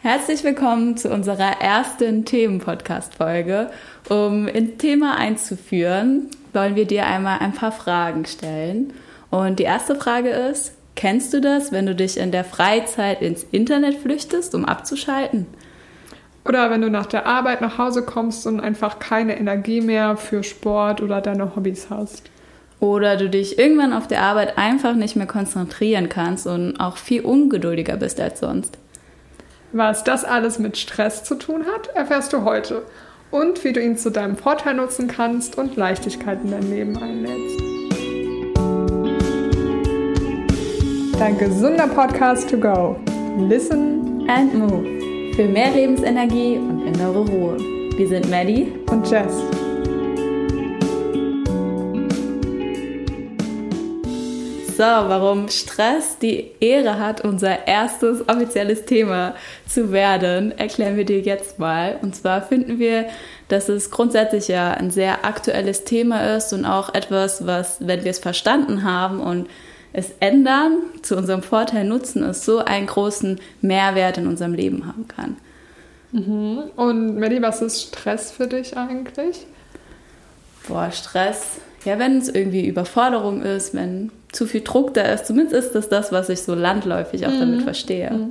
Herzlich willkommen zu unserer ersten Themen-Podcast-Folge. Um ins Thema einzuführen, wollen wir dir einmal ein paar Fragen stellen. Und die erste Frage ist, kennst du das, wenn du dich in der Freizeit ins Internet flüchtest, um abzuschalten? Oder wenn du nach der Arbeit nach Hause kommst und einfach keine Energie mehr für Sport oder deine Hobbys hast. Oder du dich irgendwann auf der Arbeit einfach nicht mehr konzentrieren kannst und auch viel ungeduldiger bist als sonst. Was das alles mit Stress zu tun hat, erfährst du heute. Und wie du ihn zu deinem Vorteil nutzen kannst und Leichtigkeit in dein Leben einlädst. Dein gesunder Podcast to go. Listen and move. Für mehr Lebensenergie und innere Ruhe. Wir sind Maddie und Jess. So, warum Stress die Ehre hat, unser erstes offizielles Thema zu werden, erklären wir dir jetzt mal. Und zwar finden wir, dass es grundsätzlich ja ein sehr aktuelles Thema ist und auch etwas, was, wenn wir es verstanden haben und es ändern, zu unserem Vorteil nutzen, es so einen großen Mehrwert in unserem Leben haben kann. Mhm. Und Melly, was ist Stress für dich eigentlich? Boah, Stress. Ja, wenn es irgendwie Überforderung ist, wenn zu viel Druck da ist. Zumindest ist das das, was ich so landläufig auch mhm. damit verstehe. Mhm.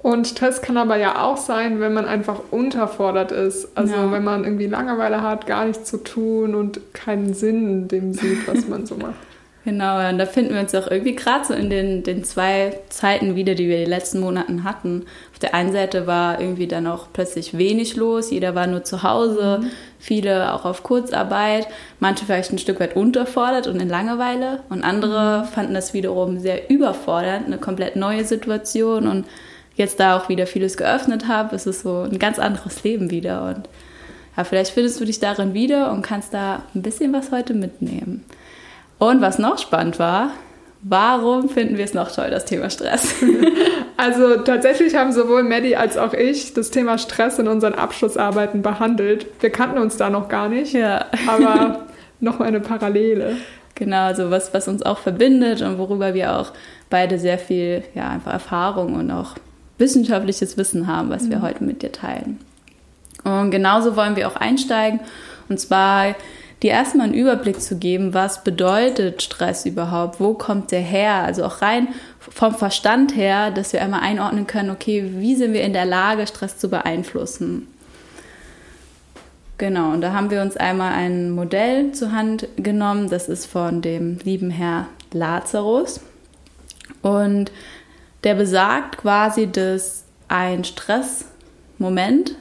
Und Stress kann aber ja auch sein, wenn man einfach unterfordert ist. Also ja. wenn man irgendwie Langeweile hat, gar nichts zu tun und keinen Sinn in dem sieht, was man so macht. Genau, und da finden wir uns auch irgendwie gerade so in den, den zwei Zeiten wieder, die wir die letzten Monaten hatten. Auf der einen Seite war irgendwie dann auch plötzlich wenig los, jeder war nur zu Hause, mhm. viele auch auf Kurzarbeit, manche vielleicht ein Stück weit unterfordert und in Langeweile und andere mhm. fanden das wiederum sehr überfordernd, eine komplett neue Situation und jetzt da auch wieder vieles geöffnet habe, ist es so ein ganz anderes Leben wieder und ja, vielleicht findest du dich darin wieder und kannst da ein bisschen was heute mitnehmen. Und was noch spannend war, warum finden wir es noch toll, das Thema Stress? Also tatsächlich haben sowohl Maddie als auch ich das Thema Stress in unseren Abschlussarbeiten behandelt. Wir kannten uns da noch gar nicht, ja. aber noch eine Parallele. Genau, also was, was uns auch verbindet und worüber wir auch beide sehr viel ja, einfach Erfahrung und auch wissenschaftliches Wissen haben, was mhm. wir heute mit dir teilen. Und genauso wollen wir auch einsteigen. Und zwar dir erstmal einen Überblick zu geben, was bedeutet Stress überhaupt, wo kommt der her, also auch rein vom Verstand her, dass wir einmal einordnen können, okay, wie sind wir in der Lage, Stress zu beeinflussen. Genau, und da haben wir uns einmal ein Modell zur Hand genommen, das ist von dem lieben Herr Lazarus. Und der besagt quasi, dass ein Stressmoment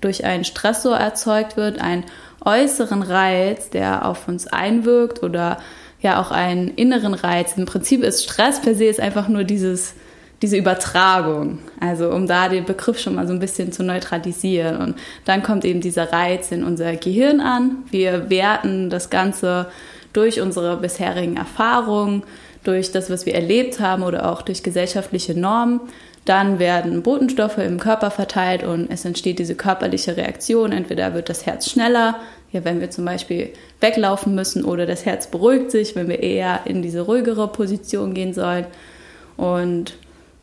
durch einen Stressor erzeugt wird, ein äußeren Reiz, der auf uns einwirkt oder ja auch einen inneren Reiz. Im Prinzip ist Stress per se ist einfach nur dieses, diese Übertragung. Also um da den Begriff schon mal so ein bisschen zu neutralisieren. Und dann kommt eben dieser Reiz in unser Gehirn an. Wir werten das Ganze durch unsere bisherigen Erfahrungen, durch das, was wir erlebt haben oder auch durch gesellschaftliche Normen. Dann werden Botenstoffe im Körper verteilt und es entsteht diese körperliche Reaktion. Entweder wird das Herz schneller, ja, wenn wir zum Beispiel weglaufen müssen, oder das Herz beruhigt sich, wenn wir eher in diese ruhigere Position gehen sollen. Und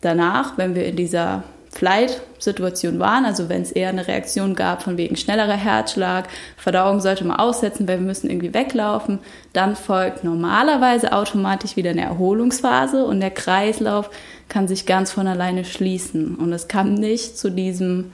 danach, wenn wir in dieser Flight-Situation waren, also wenn es eher eine Reaktion gab von wegen schnellerer Herzschlag, Verdauung sollte man aussetzen, weil wir müssen irgendwie weglaufen, dann folgt normalerweise automatisch wieder eine Erholungsphase und der Kreislauf kann sich ganz von alleine schließen. Und es kam nicht zu diesem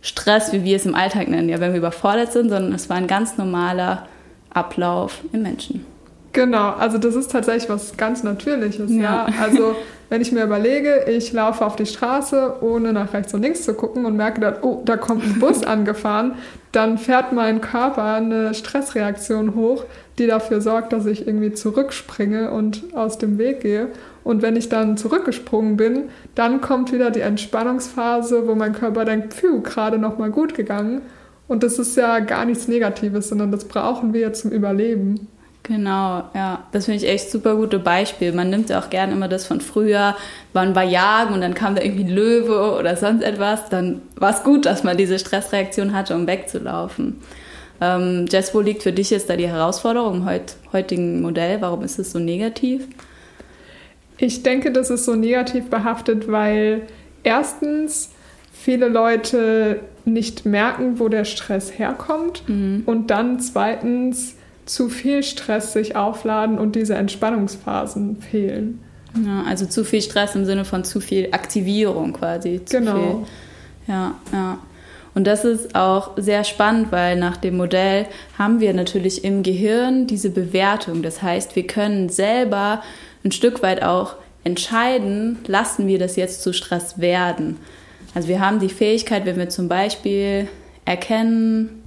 Stress, wie wir es im Alltag nennen, ja, wenn wir überfordert sind, sondern es war ein ganz normaler Ablauf im Menschen. Genau, also das ist tatsächlich was ganz Natürliches, ja. ja. Also wenn ich mir überlege, ich laufe auf die Straße, ohne nach rechts und links zu gucken und merke dann, oh, da kommt ein Bus angefahren, dann fährt mein Körper eine Stressreaktion hoch, die dafür sorgt, dass ich irgendwie zurückspringe und aus dem Weg gehe. Und wenn ich dann zurückgesprungen bin, dann kommt wieder die Entspannungsphase, wo mein Körper denkt, pfiuh, gerade noch mal gut gegangen. Und das ist ja gar nichts Negatives, sondern das brauchen wir zum Überleben. Genau, ja. Das finde ich echt super gute Beispiel. Man nimmt ja auch gerne immer das von früher, man war jagen und dann kam da irgendwie ein Löwe oder sonst etwas. Dann war es gut, dass man diese Stressreaktion hatte, um wegzulaufen. Ähm, Jess, wo liegt für dich jetzt da die Herausforderung im heut, heutigen Modell? Warum ist es so negativ? Ich denke, das ist so negativ behaftet, weil erstens viele Leute nicht merken, wo der Stress herkommt Mhm. und dann zweitens zu viel Stress sich aufladen und diese Entspannungsphasen fehlen. Ja, also zu viel Stress im Sinne von zu viel Aktivierung quasi. Zu Genau. Viel. Ja, ja. Und das ist auch sehr spannend, weil nach dem Modell haben wir natürlich im Gehirn diese Bewertung. Das heißt, wir können selber ein Stück weit auch entscheiden, lassen wir das jetzt zu Stress werden. Also wir haben die Fähigkeit, wenn wir zum Beispiel erkennen,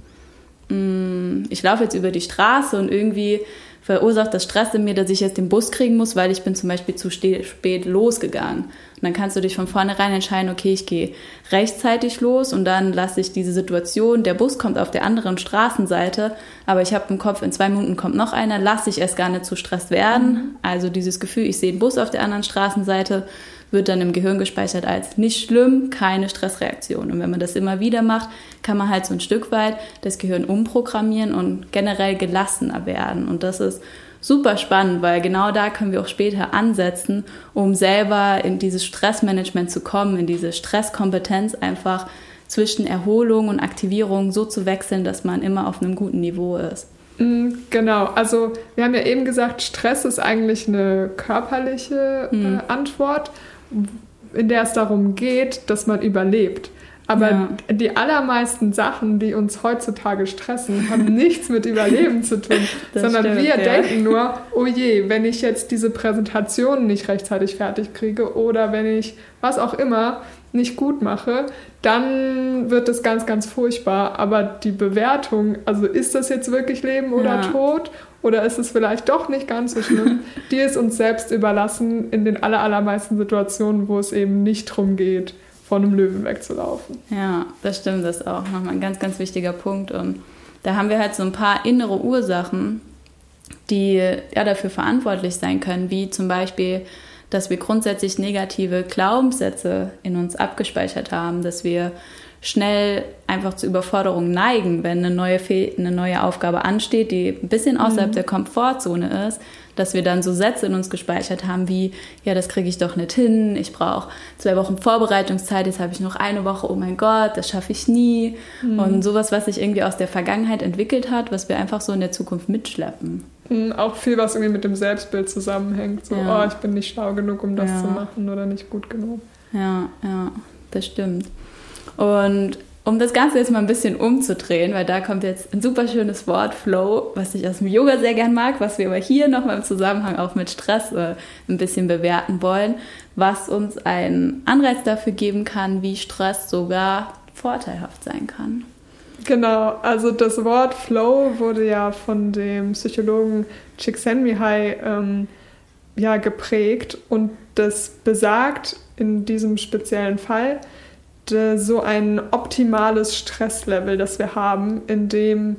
mh, ich laufe jetzt über die Straße und irgendwie verursacht das Stress in mir, dass ich jetzt den Bus kriegen muss, weil ich bin zum Beispiel zu spät losgegangen. Und dann kannst du dich von vornherein entscheiden, okay, ich gehe rechtzeitig los und dann lasse ich diese Situation, der Bus kommt auf der anderen Straßenseite, aber ich habe im Kopf, in zwei Minuten kommt noch einer, lasse ich erst gar nicht zu Stress werden. Also dieses Gefühl, ich sehe den Bus auf der anderen Straßenseite, wird dann im Gehirn gespeichert als nicht schlimm, keine Stressreaktion. Und wenn man das immer wieder macht, kann man halt so ein Stück weit das Gehirn umprogrammieren und generell gelassener werden. Und das ist super spannend, weil genau da können wir auch später ansetzen, um selber in dieses Stressmanagement zu kommen, in diese Stresskompetenz einfach zwischen Erholung und Aktivierung so zu wechseln, dass man immer auf einem guten Niveau ist. Mm, Genau, also wir haben ja eben gesagt, Stress ist eigentlich eine körperliche Mhm. äh, Antwort, in der es darum geht, dass man überlebt. Aber Ja. die allermeisten Sachen, die uns heutzutage stressen, haben nichts mit Überleben zu tun, Das sondern stimmt, wir ja. denken nur, oh je, wenn ich jetzt diese Präsentation nicht rechtzeitig fertig kriege oder wenn ich was auch immer nicht gut mache, dann wird es ganz, ganz furchtbar. Aber die Bewertung, also ist das jetzt wirklich Leben oder Ja. Tod oder ist es vielleicht doch nicht ganz so schlimm, die ist uns selbst überlassen in den aller, allermeisten Situationen, wo es eben nicht darum geht, von einem Löwen wegzulaufen. Ja, das stimmt, das ist auch nochmal ein ganz, ganz wichtiger Punkt. Und da haben wir halt so ein paar innere Ursachen, die ja dafür verantwortlich sein können, wie zum Beispiel, dass wir grundsätzlich negative Glaubenssätze in uns abgespeichert haben, dass wir schnell einfach zu Überforderung neigen, wenn eine neue, Fe eine neue Aufgabe ansteht, die ein bisschen außerhalb der Komfortzone ist, dass wir dann so Sätze in uns gespeichert haben wie, ja, das kriege ich doch nicht hin, ich brauche zwei Wochen Vorbereitungszeit, jetzt habe ich noch eine Woche, oh mein Gott, das schaffe ich nie. Und sowas, was sich irgendwie aus der Vergangenheit entwickelt hat, was wir einfach so in der Zukunft mitschleppen. Auch viel, was irgendwie mit dem Selbstbild zusammenhängt. So, Ja. oh, ich bin nicht schlau genug, um das Ja. zu machen oder nicht gut genug. Ja, ja, das stimmt. Und um das Ganze jetzt mal ein bisschen umzudrehen, weil da kommt jetzt ein super schönes Wort, Flow, was ich aus dem Yoga sehr gern mag, was wir aber hier nochmal im Zusammenhang auch mit Stress äh, ein bisschen bewerten wollen, was uns einen Anreiz dafür geben kann, wie Stress sogar vorteilhaft sein kann. Genau, also das Wort Flow wurde ja von dem Psychologen Csikszentmihalyi ähm, ja, geprägt und das besagt in diesem speziellen Fall so ein optimales Stresslevel, das wir haben, in dem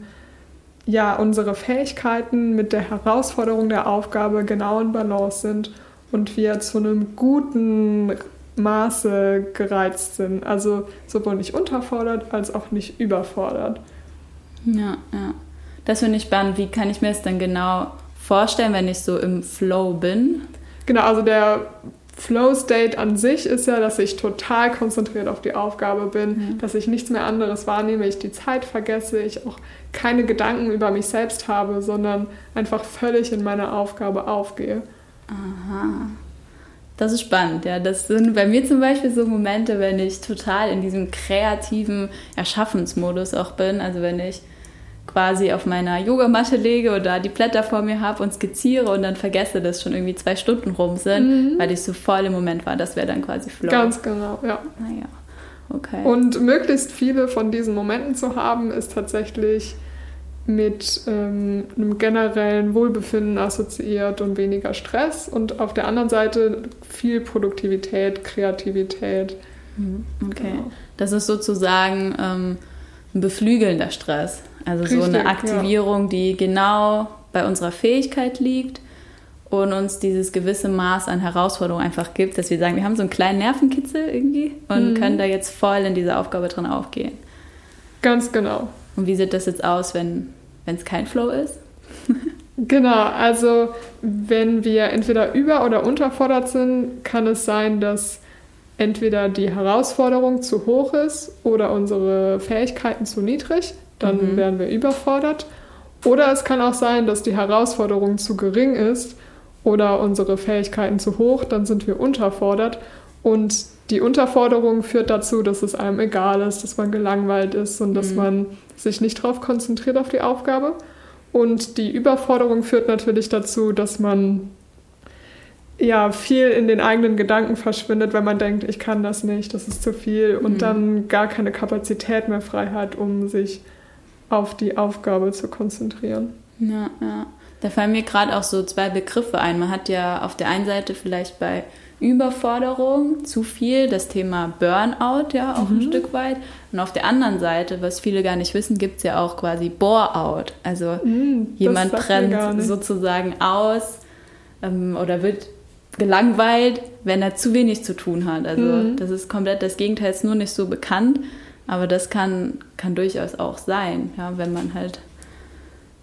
ja unsere Fähigkeiten mit der Herausforderung der Aufgabe genau in Balance sind und wir zu einem guten Maße gereizt sind. Also sowohl nicht unterfordert als auch nicht überfordert. Ja, ja. Das finde ich spannend. Wie kann ich mir das dann genau vorstellen, wenn ich so im Flow bin? Genau, also der Flow State an sich ist ja, dass ich total konzentriert auf die Aufgabe bin, dass ich nichts mehr anderes wahrnehme, ich die Zeit vergesse, ich auch keine Gedanken über mich selbst habe, sondern einfach völlig in meiner Aufgabe aufgehe. Aha. Das ist spannend, ja. Das sind bei mir zum Beispiel so Momente, wenn ich total in diesem kreativen Erschaffensmodus auch bin. Also wenn ich quasi auf meiner Yogamatte lege oder die Blätter vor mir habe und skizziere und dann vergesse, dass schon irgendwie zwei Stunden rum sind, weil ich so voll im Moment war. Das wäre dann quasi Flow. Ganz genau, ja. Naja, okay. Und möglichst viele von diesen Momenten zu haben, ist tatsächlich mit ähm, einem generellen Wohlbefinden assoziiert und weniger Stress. Und auf der anderen Seite viel Produktivität, Kreativität. Mhm, okay. Genau. Das ist sozusagen ähm, ein beflügelnder Stress. Also so Richtig, eine ja. Aktivierung, die genau bei unserer Fähigkeit liegt und uns dieses gewisse Maß an Herausforderung einfach gibt, dass wir sagen, wir haben so einen kleinen Nervenkitzel irgendwie und Mhm. können da jetzt voll in diese Aufgabe drin aufgehen. Ganz genau. Und wie sieht das jetzt aus, wenn es kein Flow ist? Genau, also wenn wir entweder über- oder unterfordert sind, kann es sein, dass entweder die Herausforderung zu hoch ist oder unsere Fähigkeiten zu niedrig, dann mhm. werden wir überfordert. Oder es kann auch sein, dass die Herausforderung zu gering ist oder unsere Fähigkeiten zu hoch, dann sind wir unterfordert. Und die Unterforderung führt dazu, dass es einem egal ist, dass man gelangweilt ist und mhm. dass man sich nicht darauf konzentriert auf die Aufgabe. Und die Überforderung führt natürlich dazu, dass man ja viel in den eigenen Gedanken verschwindet, wenn man denkt, ich kann das nicht, das ist zu viel und mhm. dann gar keine Kapazität mehr frei hat, um sich auf die Aufgabe zu konzentrieren. Ja, ja. Da fallen mir gerade auch so zwei Begriffe ein. Man hat ja auf der einen Seite vielleicht bei Überforderung, zu viel, das Thema Burnout ja auch mhm. ein Stück weit. Und auf der anderen Seite, was viele gar nicht wissen, gibt es ja auch quasi Bore-out. Also mhm, jemand brennt sozusagen aus ähm, oder wird gelangweilt, wenn er zu wenig zu tun hat. Also mhm. das ist komplett das Gegenteil, ist nur nicht so bekannt, aber das kann, kann durchaus auch sein, ja, wenn man halt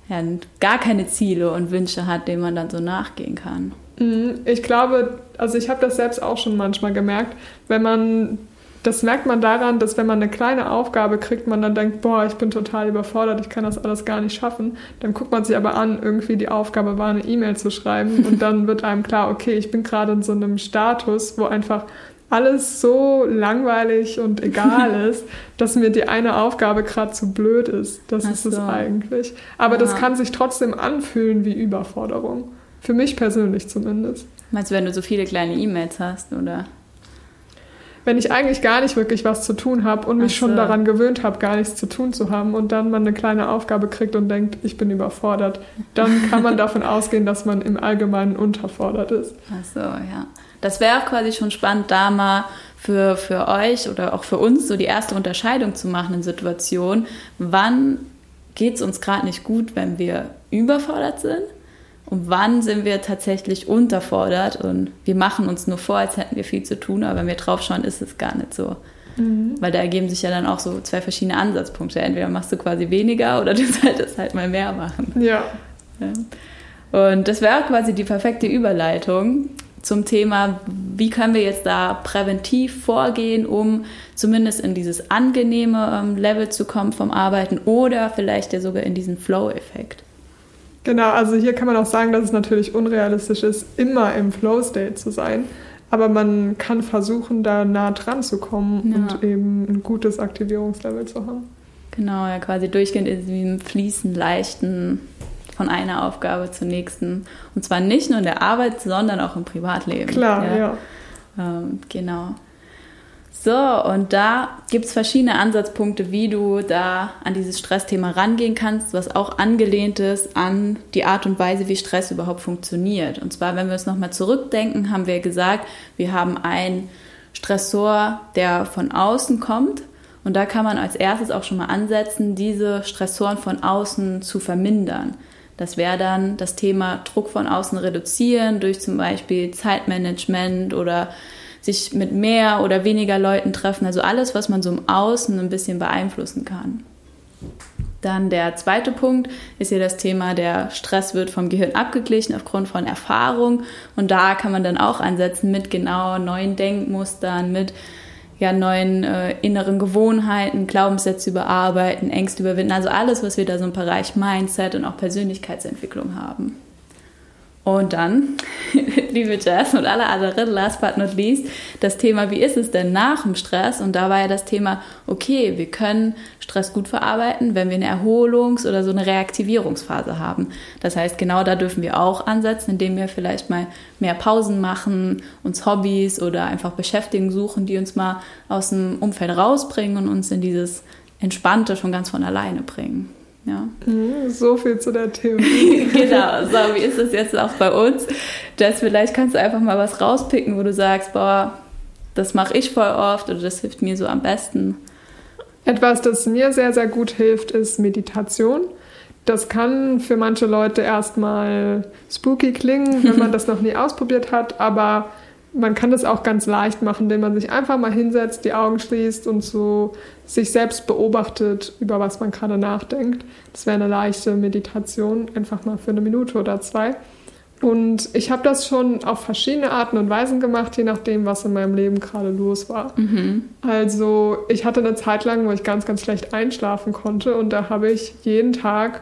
ja, gar keine Ziele und Wünsche hat, denen man dann so nachgehen kann. Mhm. Ich glaube, also ich habe das selbst auch schon manchmal gemerkt, wenn man das merkt man daran, dass wenn man eine kleine Aufgabe kriegt, man dann denkt, boah, ich bin total überfordert, ich kann das alles gar nicht schaffen. Dann guckt man sich aber an, irgendwie die Aufgabe war, eine E-Mail zu schreiben und dann wird einem klar, okay, ich bin gerade in so einem Status, wo einfach alles so langweilig und egal ist, dass mir die eine Aufgabe gerade zu blöd ist. Das Ach ist so. es eigentlich. Aber ja. das kann sich trotzdem anfühlen wie Überforderung. Für mich persönlich zumindest. Meinst du, wenn du so viele kleine E-Mails hast, oder? wenn ich eigentlich gar nicht wirklich was zu tun habe und mich so. schon daran gewöhnt habe, gar nichts zu tun zu haben und dann man eine kleine Aufgabe kriegt und denkt, ich bin überfordert, dann kann man davon ausgehen, dass man im Allgemeinen unterfordert ist. Ach so, ja. Das wäre auch quasi schon spannend, da mal für, für euch oder auch für uns so die erste Unterscheidung zu machen in Situationen. Wann geht es uns gerade nicht gut, wenn wir überfordert sind? Und wann sind wir tatsächlich unterfordert und wir machen uns nur vor, als hätten wir viel zu tun, aber wenn wir draufschauen, ist es gar nicht so. Mhm. Weil da ergeben sich ja dann auch so zwei verschiedene Ansatzpunkte. Entweder machst du quasi weniger oder du solltest halt mal mehr machen. Ja. ja. Und das wäre quasi die perfekte Überleitung zum Thema, wie können wir jetzt da präventiv vorgehen, um zumindest in dieses angenehme ähm, Level zu kommen vom Arbeiten oder vielleicht ja sogar in diesen Flow-Effekt. Genau, also hier kann man auch sagen, dass es natürlich unrealistisch ist, immer im Flow-State zu sein. Aber man kann versuchen, da nah dran zu kommen ja. und eben ein gutes Aktivierungslevel zu haben. Genau, ja, quasi durchgehend in diesem fließen, leichten von einer Aufgabe zur nächsten. Und zwar nicht nur in der Arbeit, sondern auch im Privatleben. Klar, ja. ja. Ähm, genau. So, und da gibt es verschiedene Ansatzpunkte, wie du da an dieses Stressthema rangehen kannst, was auch angelehnt ist an die Art und Weise, wie Stress überhaupt funktioniert. Und zwar, wenn wir es nochmal zurückdenken, haben wir gesagt, wir haben einen Stressor, der von außen kommt. Und da kann man als erstes auch schon mal ansetzen, diese Stressoren von außen zu vermindern. Das wäre dann das Thema Druck von außen reduzieren durch zum Beispiel Zeitmanagement oder sich mit mehr oder weniger Leuten treffen. Also alles, was man so im Außen ein bisschen beeinflussen kann. Dann der zweite Punkt ist hier das Thema, der Stress wird vom Gehirn abgeglichen aufgrund von Erfahrung. Und da kann man dann auch ansetzen mit genau neuen Denkmustern, mit ja, neuen äh, inneren Gewohnheiten, Glaubenssätze überarbeiten, Ängste überwinden. Also alles, was wir da so im Bereich Mindset und auch Persönlichkeitsentwicklung haben. Und dann, liebe Jazz und alle anderen, last but not least, das Thema, wie ist es denn nach dem Stress? Und da war ja das Thema, okay, wir können Stress gut verarbeiten, wenn wir eine Erholungs- oder so eine Reaktivierungsphase haben. Das heißt, genau da dürfen wir auch ansetzen, indem wir vielleicht mal mehr Pausen machen, uns Hobbys oder einfach Beschäftigungen suchen, die uns mal aus dem Umfeld rausbringen und uns in dieses Entspannte schon ganz von alleine bringen. Ja. Mhm, so viel zu der Theorie. genau, so wie ist es jetzt auch bei uns? Dass vielleicht kannst du einfach mal was rauspicken, wo du sagst, boah, das mache ich voll oft oder das hilft mir so am besten. Etwas, das mir sehr, sehr gut hilft, ist Meditation. Das kann für manche Leute erstmal spooky klingen, wenn man das noch nie ausprobiert hat, aber man kann das auch ganz leicht machen, indem man sich einfach mal hinsetzt, die Augen schließt und so sich selbst beobachtet, über was man gerade nachdenkt. Das wäre eine leichte Meditation, einfach mal für eine Minute oder zwei. Und ich habe das schon auf verschiedene Arten und Weisen gemacht, je nachdem, was in meinem Leben gerade los war. Mhm. Also ich hatte eine Zeit lang, wo ich ganz, ganz schlecht einschlafen konnte und da habe ich jeden Tag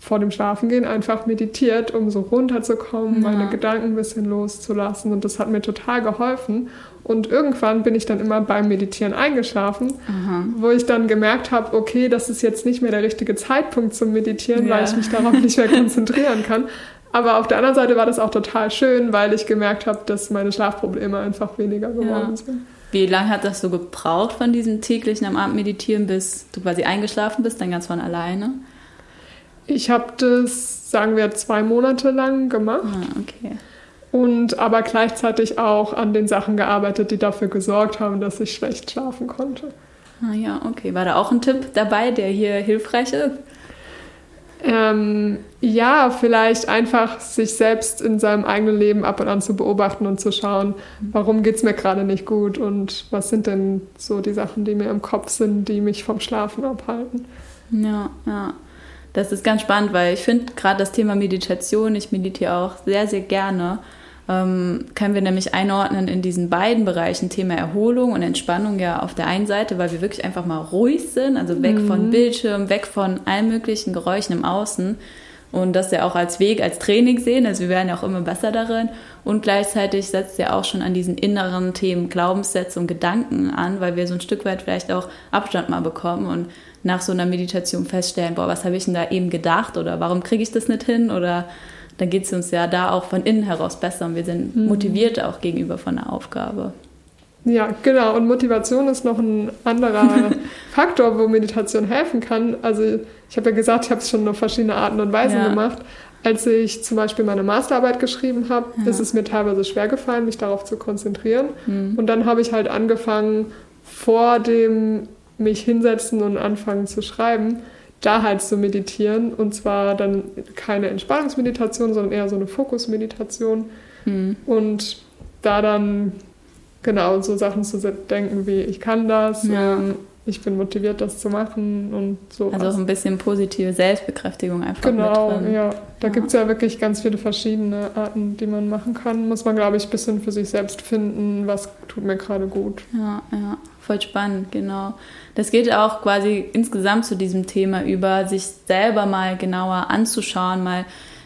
vor dem Schlafengehen einfach meditiert, um so runterzukommen, ja. meine Gedanken ein bisschen loszulassen. Und das hat mir total geholfen. Und irgendwann bin ich dann immer beim Meditieren eingeschlafen, Aha. wo ich dann gemerkt habe, okay, das ist jetzt nicht mehr der richtige Zeitpunkt zum Meditieren, ja. weil ich mich darauf nicht mehr konzentrieren kann. Aber auf der anderen Seite war das auch total schön, weil ich gemerkt habe, dass meine Schlafprobleme einfach weniger geworden ja. sind. Wie lange hat das so gebraucht von diesem täglichen am Abend meditieren, bis du quasi eingeschlafen bist, dann ganz von alleine? Ich habe das, sagen wir, zwei Monate lang gemacht. Ah, okay. Und aber gleichzeitig auch an den Sachen gearbeitet, die dafür gesorgt haben, dass ich schlecht schlafen konnte. Ah ja, okay. War da auch ein Tipp dabei, der hier hilfreich ist? Ähm, ja, vielleicht einfach sich selbst in seinem eigenen Leben ab und an zu beobachten und zu schauen, warum geht es mir gerade nicht gut und was sind denn so die Sachen, die mir im Kopf sind, die mich vom Schlafen abhalten. Ja, ja. Das ist ganz spannend, weil ich finde gerade das Thema Meditation, ich meditiere auch sehr, sehr gerne, ähm, können wir nämlich einordnen in diesen beiden Bereichen, Thema Erholung und Entspannung ja auf der einen Seite, weil wir wirklich einfach mal ruhig sind, also weg mhm. von Bildschirm, weg von allen möglichen Geräuschen im Außen und das ja auch als Weg, als Training sehen, also wir werden ja auch immer besser darin und gleichzeitig setzt ja auch schon an diesen inneren Themen Glaubenssätze und Gedanken an, weil wir so ein Stück weit vielleicht auch Abstand mal bekommen und nach so einer Meditation feststellen, boah, was habe ich denn da eben gedacht oder warum kriege ich das nicht hin oder dann geht es uns ja da auch von innen heraus besser und wir sind mhm. motiviert auch gegenüber von der Aufgabe. Ja, genau. Und Motivation ist noch ein anderer Faktor, wo Meditation helfen kann. Also ich habe ja gesagt, ich habe es schon auf verschiedene Arten und Weisen ja. gemacht. Als ich zum Beispiel meine Masterarbeit geschrieben habe, ja. ist es mir teilweise schwer gefallen, mich darauf zu konzentrieren. Mhm. Und dann habe ich halt angefangen, vor dem mich hinsetzen und anfangen zu schreiben, da halt zu meditieren. Und zwar dann keine Entspannungsmeditation, sondern eher so eine Fokusmeditation. Mhm. Und da dann genau so Sachen zu denken wie, ich kann das, ja. Ich bin motiviert, das zu machen und so. Also auch ein bisschen positive Selbstbekräftigung einfach Genau, ja. Da ja. gibt es ja wirklich ganz viele verschiedene Arten, die man machen kann. Muss man, glaube ich, ein bisschen für sich selbst finden, was tut mir gerade gut. Ja, ja, voll spannend, genau. Das geht auch quasi insgesamt zu diesem Thema über, sich selber mal genauer anzuschauen, mal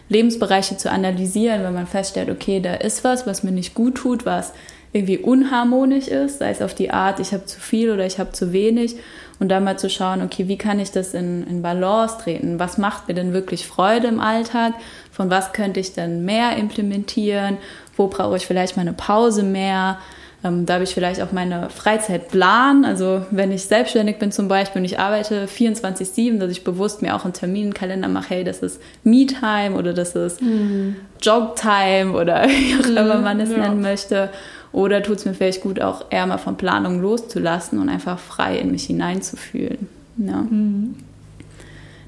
Lebensbereiche zu analysieren, wenn man feststellt, okay, da ist was, was mir nicht gut tut, was irgendwie unharmonisch ist, sei es auf die Art, ich habe zu viel oder ich habe zu wenig. Und da mal zu schauen, okay, wie kann ich das in, in Balance treten? Was macht mir denn wirklich Freude im Alltag? Von was könnte ich denn mehr implementieren? Wo brauche ich vielleicht mal eine Pause mehr? Ähm, da habe ich vielleicht auch meine Freizeitplan. Also wenn ich selbstständig bin zum Beispiel und ich arbeite 24-7, dass ich bewusst mir auch einen Terminkalender mache, hey, das ist Me-Time oder das ist mhm. Jog-Time oder wie auch immer man es ja. nennen möchte. Oder tut es mir vielleicht gut, auch eher mal von Planung loszulassen und einfach frei in mich hineinzufühlen. Ja. Mhm.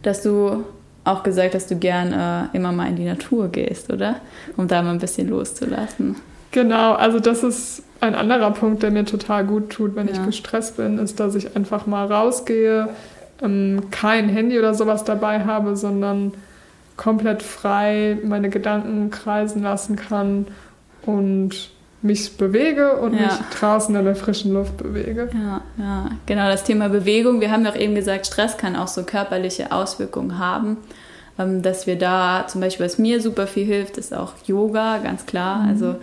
Dass du auch gesagt hast, du gern äh, immer mal in die Natur gehst, oder? Um da mal ein bisschen loszulassen. Genau, also das ist ein anderer Punkt, der mir total gut tut, wenn ja. ich gestresst bin, ist, dass ich einfach mal rausgehe, ähm, kein Handy oder sowas dabei habe, sondern komplett frei meine Gedanken kreisen lassen kann und mich bewege und ja. mich draußen in der frischen Luft bewege. Ja, ja, genau das Thema Bewegung. Wir haben ja auch eben gesagt, Stress kann auch so körperliche Auswirkungen haben. Ähm, dass wir da zum Beispiel, was mir super viel hilft, ist auch Yoga, ganz klar. Mhm. Also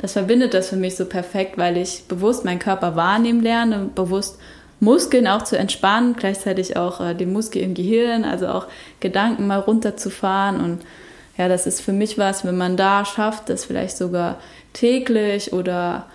das verbindet das für mich so perfekt, weil ich bewusst meinen Körper wahrnehmen lerne, bewusst Muskeln auch zu entspannen, gleichzeitig auch äh, den Muskel im Gehirn, also auch Gedanken mal runterzufahren. Und ja, das ist für mich was, wenn man da schafft, das vielleicht sogar täglich oder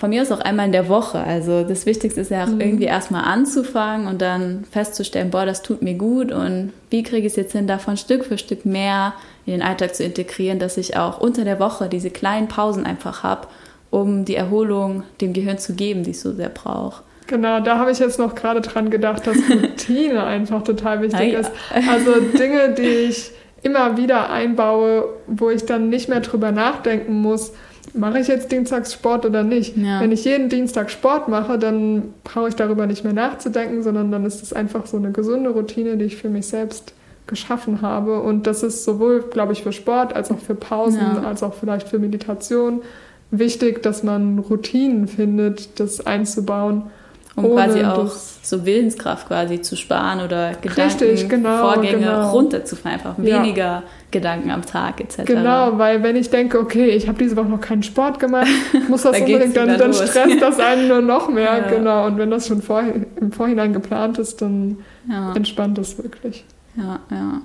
von mir aus auch einmal in der Woche. Also das Wichtigste ist ja auch mhm. irgendwie erstmal anzufangen und dann festzustellen, boah, das tut mir gut und wie kriege ich es jetzt hin, davon Stück für Stück mehr in den Alltag zu integrieren, dass ich auch unter der Woche diese kleinen Pausen einfach habe, um die Erholung dem Gehirn zu geben, die ich so sehr brauche. Genau, da habe ich jetzt noch gerade dran gedacht, dass Routine einfach total wichtig ja. ist. Also Dinge, die ich immer wieder einbaue, wo ich dann nicht mehr drüber nachdenken muss, mache ich jetzt Dienstags Sport oder nicht. Ja. Wenn ich jeden Dienstag Sport mache, dann brauche ich darüber nicht mehr nachzudenken, sondern dann ist es einfach so eine gesunde Routine, die ich für mich selbst geschaffen habe. Und das ist sowohl, glaube ich, für Sport als auch für Pausen, ja. als auch vielleicht für Meditation wichtig, dass man Routinen findet, das einzubauen. Um quasi auch so Willenskraft quasi zu sparen oder Gedanken, Richtig, genau, Vorgänge genau. runterzufahren, einfach ja. weniger Gedanken am Tag etc. Genau, weil wenn ich denke, okay, ich habe diese Woche noch keinen Sport gemacht, muss das unbedingt, dann, dann stresst das einen nur noch mehr. Ja. Genau, und wenn das schon vor, im Vorhinein geplant ist, dann ja. entspannt das wirklich. Ja, ja.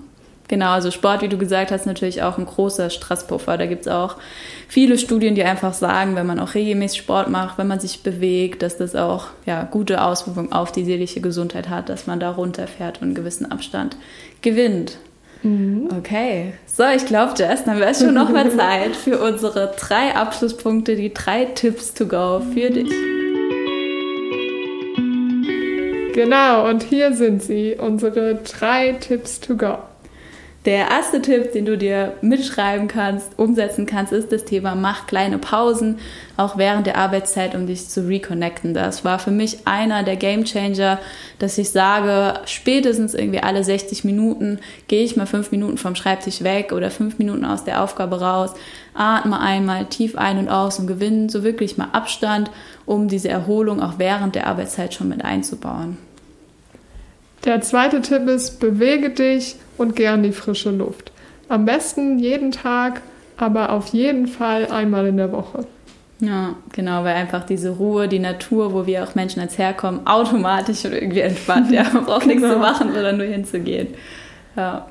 Genau, also Sport, wie du gesagt hast, natürlich auch ein großer Stresspuffer. Da gibt es auch viele Studien, die einfach sagen, wenn man auch regelmäßig Sport macht, wenn man sich bewegt, dass das auch ja, gute Auswirkungen auf die seelische Gesundheit hat, dass man da runterfährt und einen gewissen Abstand gewinnt. Mhm. Okay, so, ich glaube, Jess, dann wäre es schon noch mal Zeit für unsere drei Abschlusspunkte, die drei Tipps to go für dich. Genau, und hier sind sie, unsere drei Tipps to go. Der erste Tipp, den du dir mitschreiben kannst, umsetzen kannst, ist das Thema mach kleine Pausen, auch während der Arbeitszeit, um dich zu reconnecten. Das war für mich einer der Game Changer, dass ich sage, spätestens irgendwie alle 60 Minuten gehe ich mal fünf Minuten vom Schreibtisch weg oder fünf Minuten aus der Aufgabe raus, atme einmal tief ein und aus und gewinne so wirklich mal Abstand, um diese Erholung auch während der Arbeitszeit schon mit einzubauen. Der zweite Tipp ist, bewege dich und gern die frische Luft. Am besten jeden Tag, aber auf jeden Fall einmal in der Woche. Ja, genau, weil einfach diese Ruhe, die Natur, wo wir auch Menschen als herkommen, automatisch irgendwie entspannt. Ja, man braucht genau. nichts zu machen, sondern nur hinzugehen. Ja.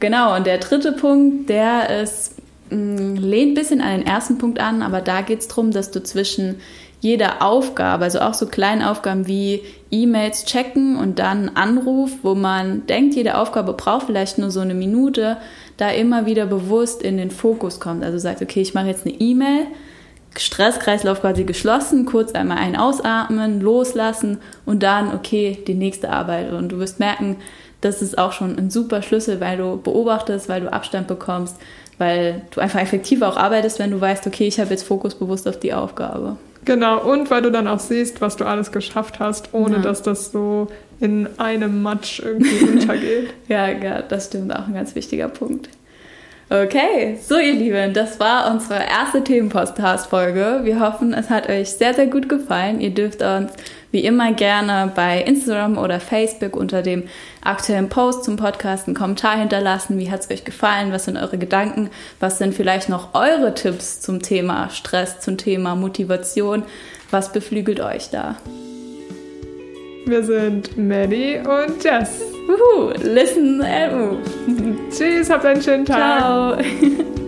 Genau, und der dritte Punkt, der ist, mh, mm, lehnt ein bisschen an den ersten Punkt an, aber da geht es darum, dass du zwischen jeder Aufgabe, also auch so kleine Aufgaben wie E-Mails checken und dann Anruf, wo man denkt, jede Aufgabe braucht vielleicht nur so eine Minute, da immer wieder bewusst in den Fokus kommt. Also sagt, okay, ich mache jetzt eine E-Mail, Stresskreislauf quasi geschlossen, kurz einmal ein Ausatmen, loslassen und dann, okay, die nächste Arbeit. Und du wirst merken, das ist auch schon ein super Schlüssel, weil du beobachtest, weil du Abstand bekommst, weil du einfach effektiver auch arbeitest, wenn du weißt, okay, ich habe jetzt Fokus bewusst auf die Aufgabe. Genau, und weil du dann auch siehst, was du alles geschafft hast, ohne ja. dass das so in einem Matsch irgendwie untergeht. ja, ja, das stimmt, auch ein ganz wichtiger Punkt. Okay, so ihr Lieben, das war unsere erste Themenpodcast-Folge. Wir hoffen, es hat euch sehr, sehr gut gefallen. Ihr dürft uns wie immer gerne bei Instagram oder Facebook unter dem aktuellen Post zum Podcast einen Kommentar hinterlassen. Wie hat es euch gefallen? Was sind eure Gedanken? Was sind vielleicht noch eure Tipps zum Thema Stress, zum Thema Motivation? Was beflügelt euch da? Wir sind Maddie und Jess. Wuhu, listen and move. Tschüss, habt einen schönen Tag. Ciao.